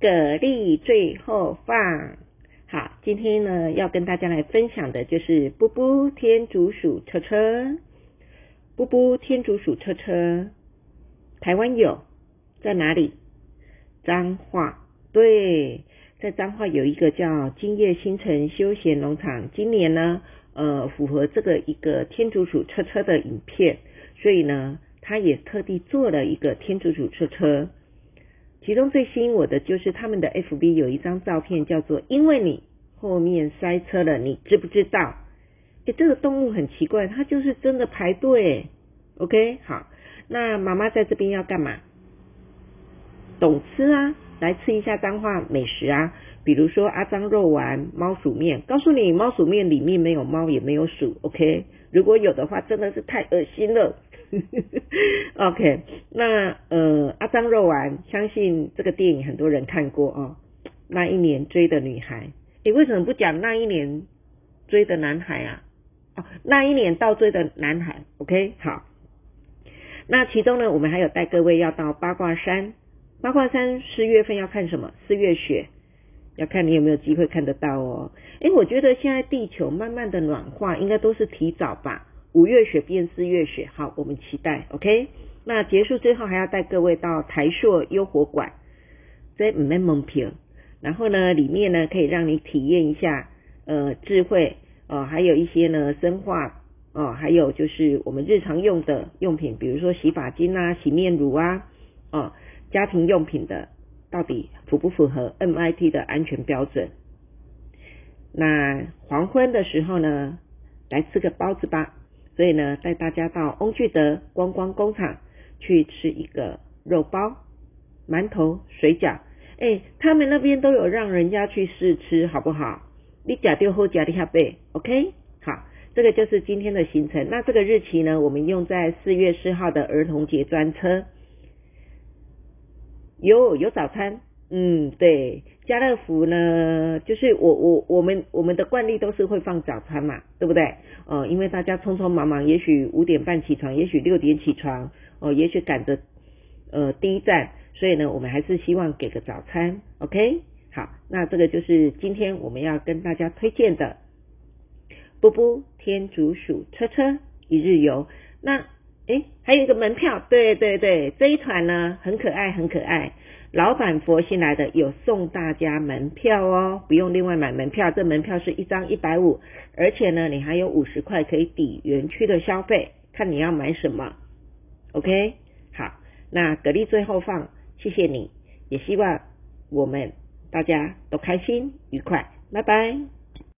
蛤蜊最后放。好，今天呢要跟大家来分享的就是布布天竺鼠车车。布布天竺鼠车车，台湾有在哪里？彰化，对，在彰化有一个叫金叶星辰休闲农场。今年呢，呃，符合这个一个天竺鼠车车的影片，所以呢，他也特地做了一个天竺鼠车车。其中最吸引我的就是他们的 FB 有一张照片，叫做“因为你后面塞车了，你知不知道？”诶，这个动物很奇怪，它就是真的排队。OK，好，那妈妈在这边要干嘛？懂吃啊，来吃一下脏话美食啊，比如说阿张肉丸、猫鼠面。告诉你，猫鼠面里面没有猫，也没有鼠。OK，如果有的话，真的是太恶心了。OK，那呃，阿张肉丸，相信这个电影很多人看过哦。那一年追的女孩，你为什么不讲那一年追的男孩啊？哦，那一年倒追的男孩。OK，好。那其中呢，我们还有带各位要到八卦山。八卦山四月份要看什么？四月雪，要看你有没有机会看得到哦。诶，我觉得现在地球慢慢的暖化，应该都是提早吧。五月雪变四月雪，好，我们期待，OK。那结束之后还要带各位到台硕优活馆，在唔免门票，然后呢，里面呢可以让你体验一下呃智慧哦，还有一些呢生化哦，还有就是我们日常用的用品，比如说洗发精啊、洗面乳啊哦，家庭用品的到底符不符合 MIT 的安全标准？那黄昏的时候呢，来吃个包子吧。所以呢，带大家到翁聚德观光工厂去吃一个肉包、馒头、水饺。哎，他们那边都有让人家去试吃，好不好？你假丢后假的下背，OK？好，这个就是今天的行程。那这个日期呢，我们用在四月四号的儿童节专车。有有早餐。嗯，对，家乐福呢，就是我我我们我们的惯例都是会放早餐嘛，对不对？呃，因为大家匆匆忙忙，也许五点半起床，也许六点起床，哦，也许赶着呃第一站，所以呢，我们还是希望给个早餐，OK？好，那这个就是今天我们要跟大家推荐的，布布天竺鼠车车一日游。那诶，还有一个门票，对对对，这一团呢很可爱，很可爱。老板佛新来的有送大家门票哦，不用另外买门票，这门票是一张一百五，而且呢，你还有五十块可以抵园区的消费，看你要买什么。OK，好，那格力最后放，谢谢你，也希望我们大家都开心愉快，拜拜。